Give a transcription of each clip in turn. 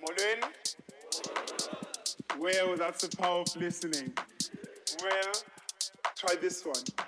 Mullen? Well, that's the power of listening. Well, try this one.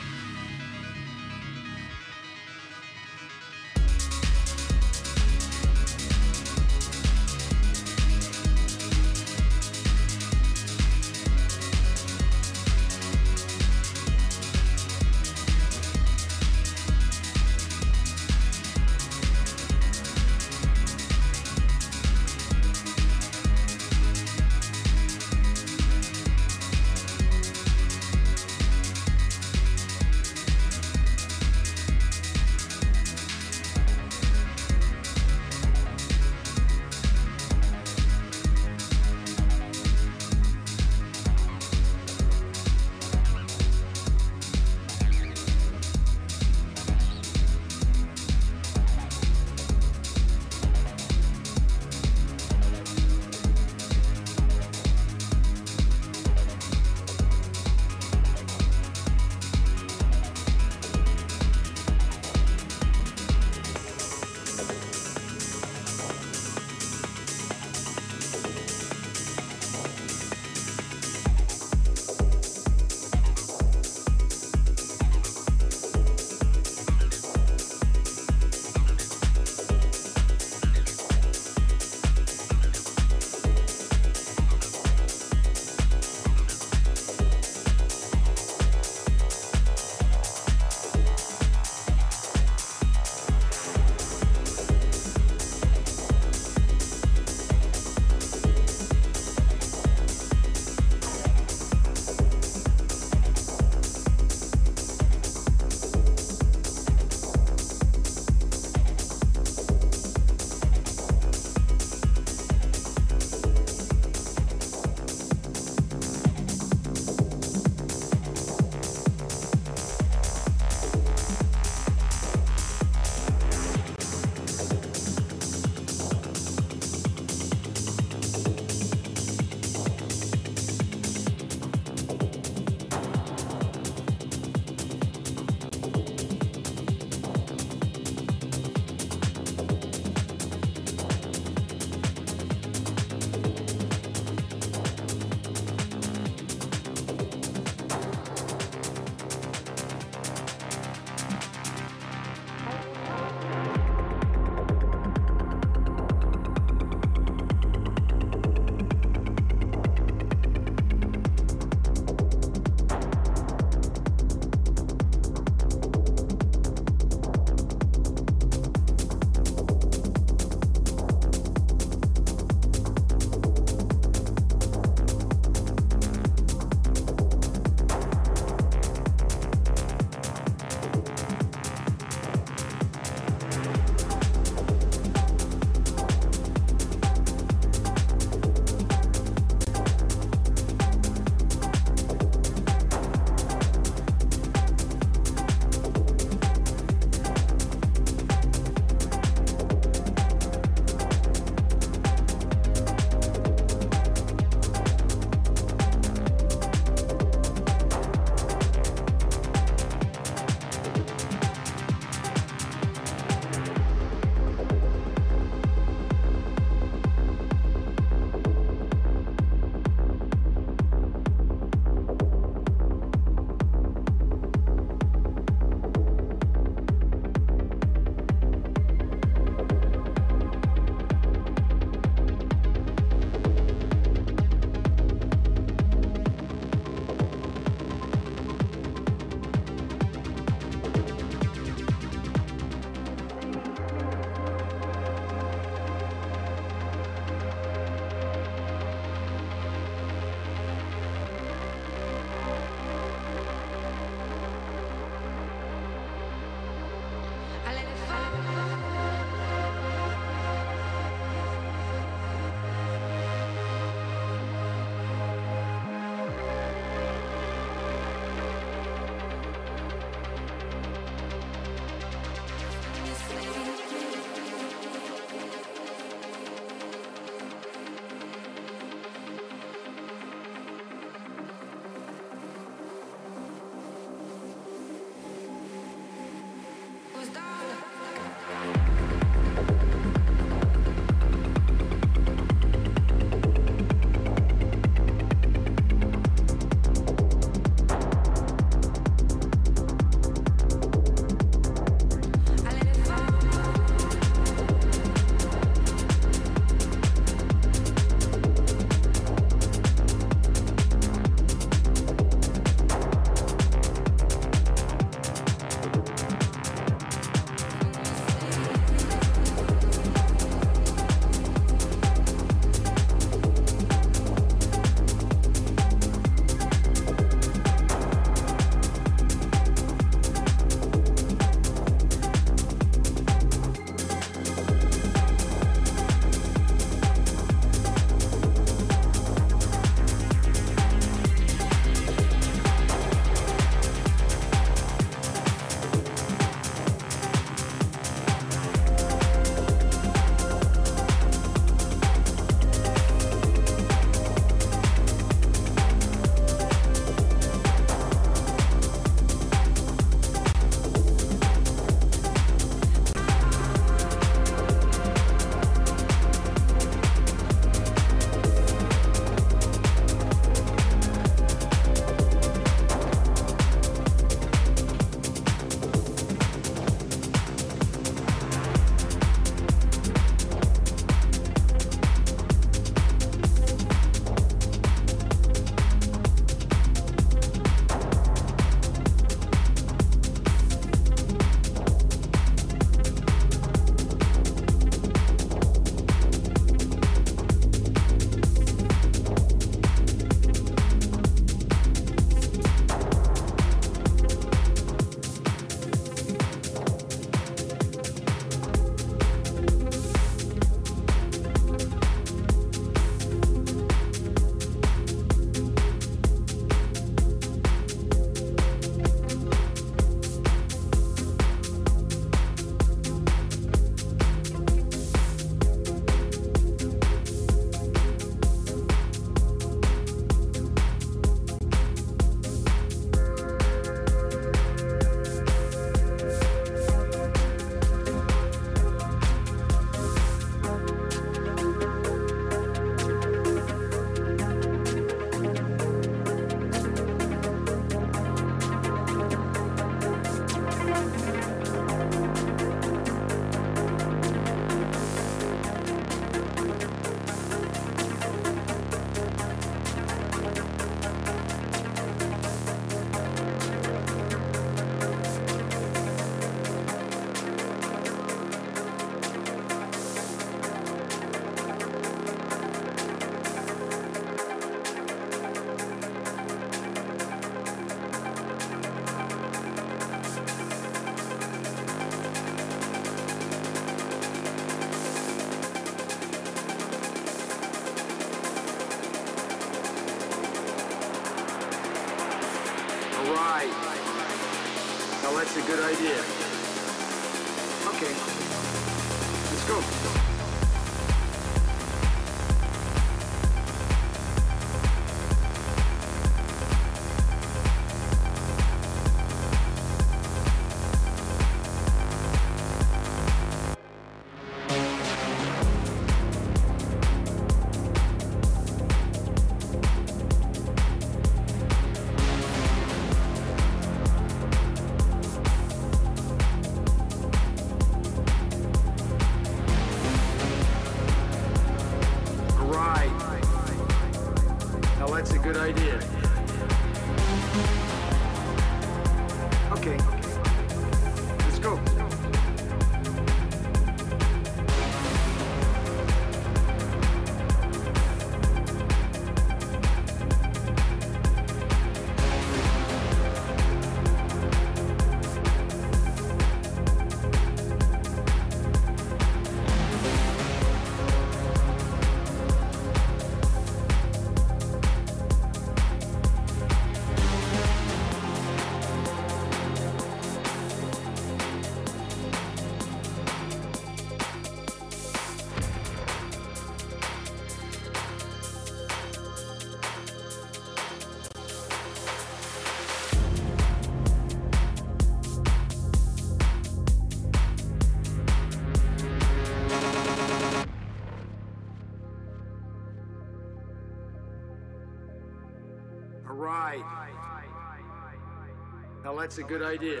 That's a good idea.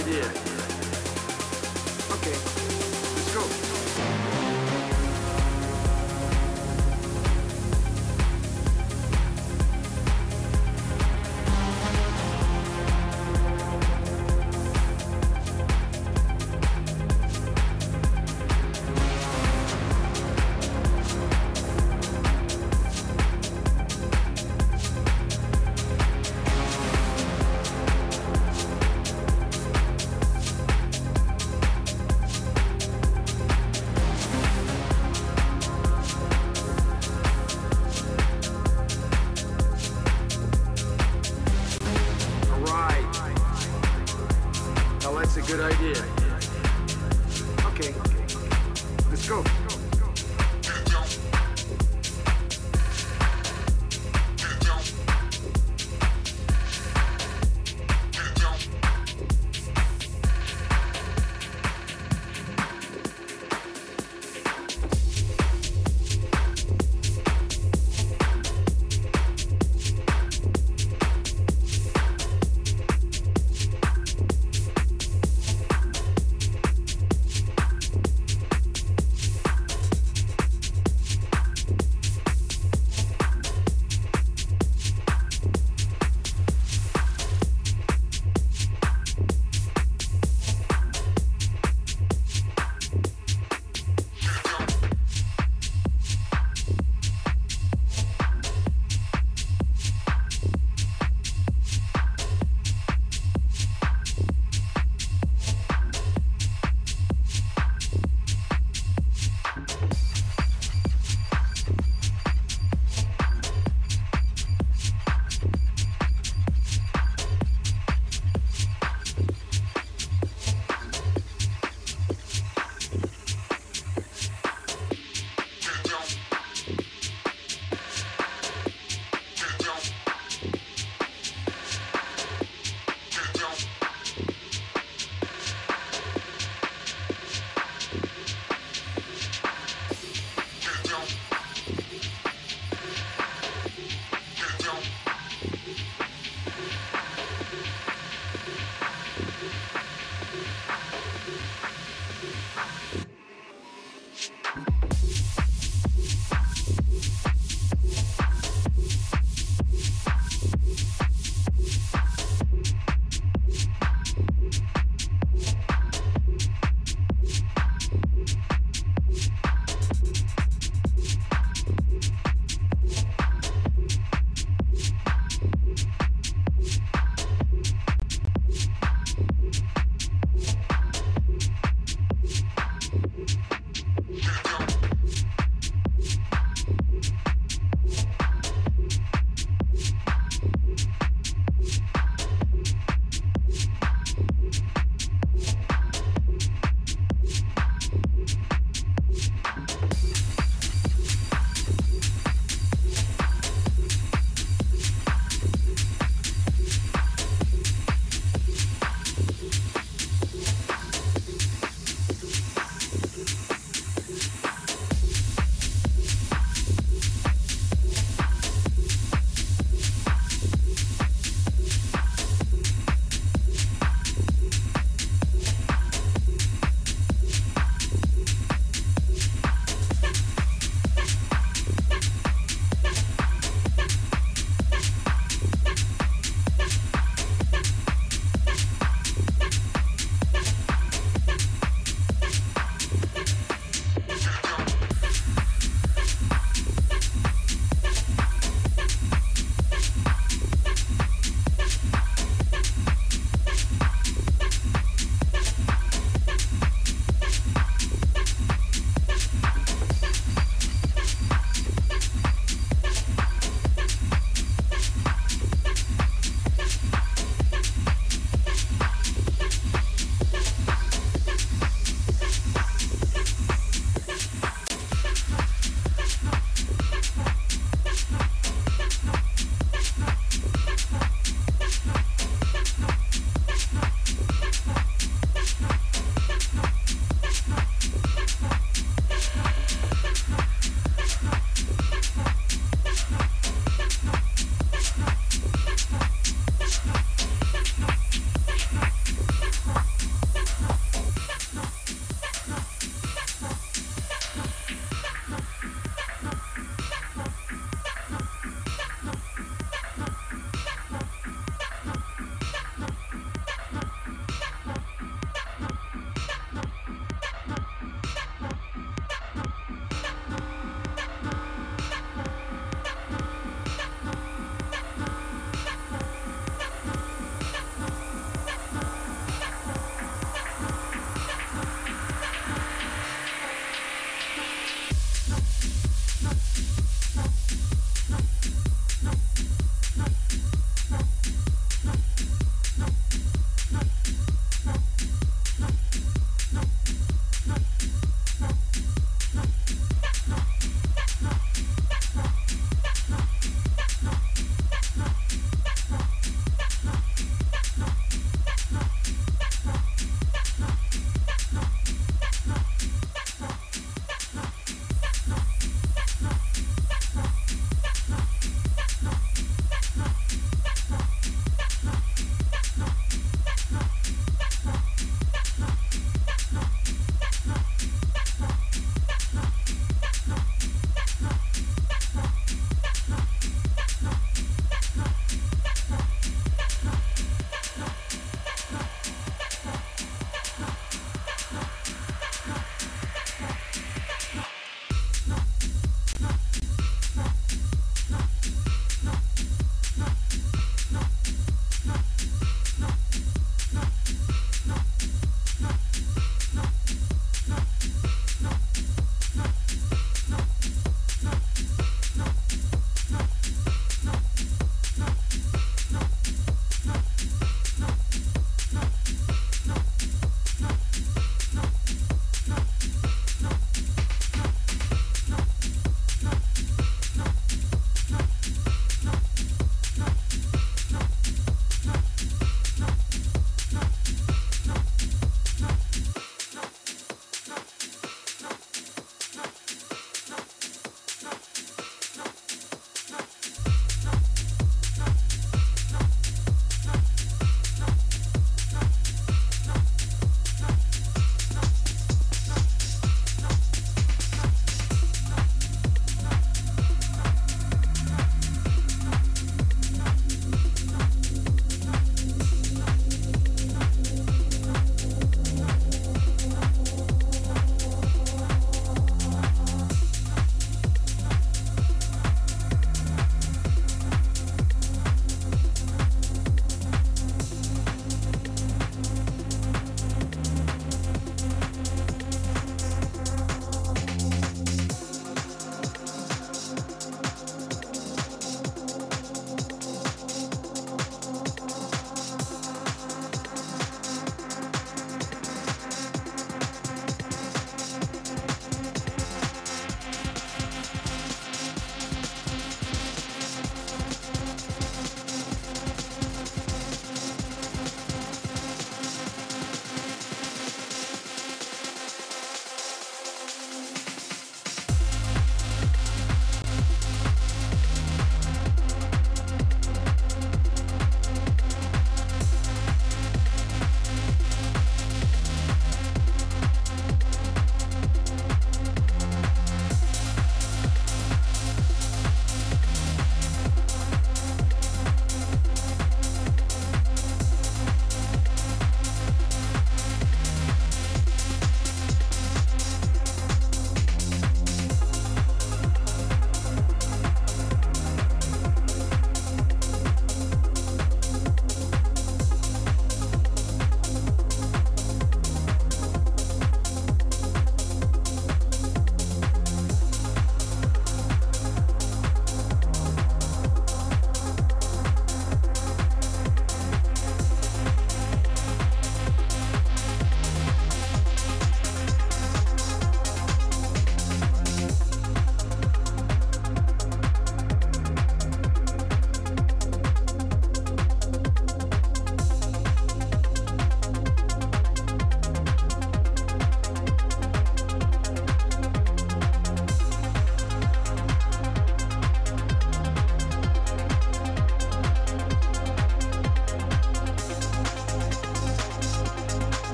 idea.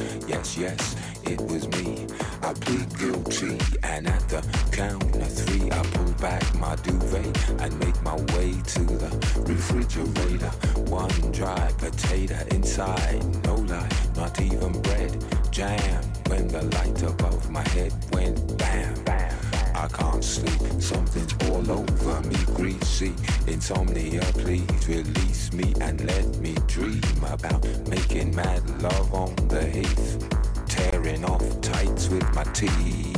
Yes, yes, with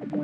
Thank you.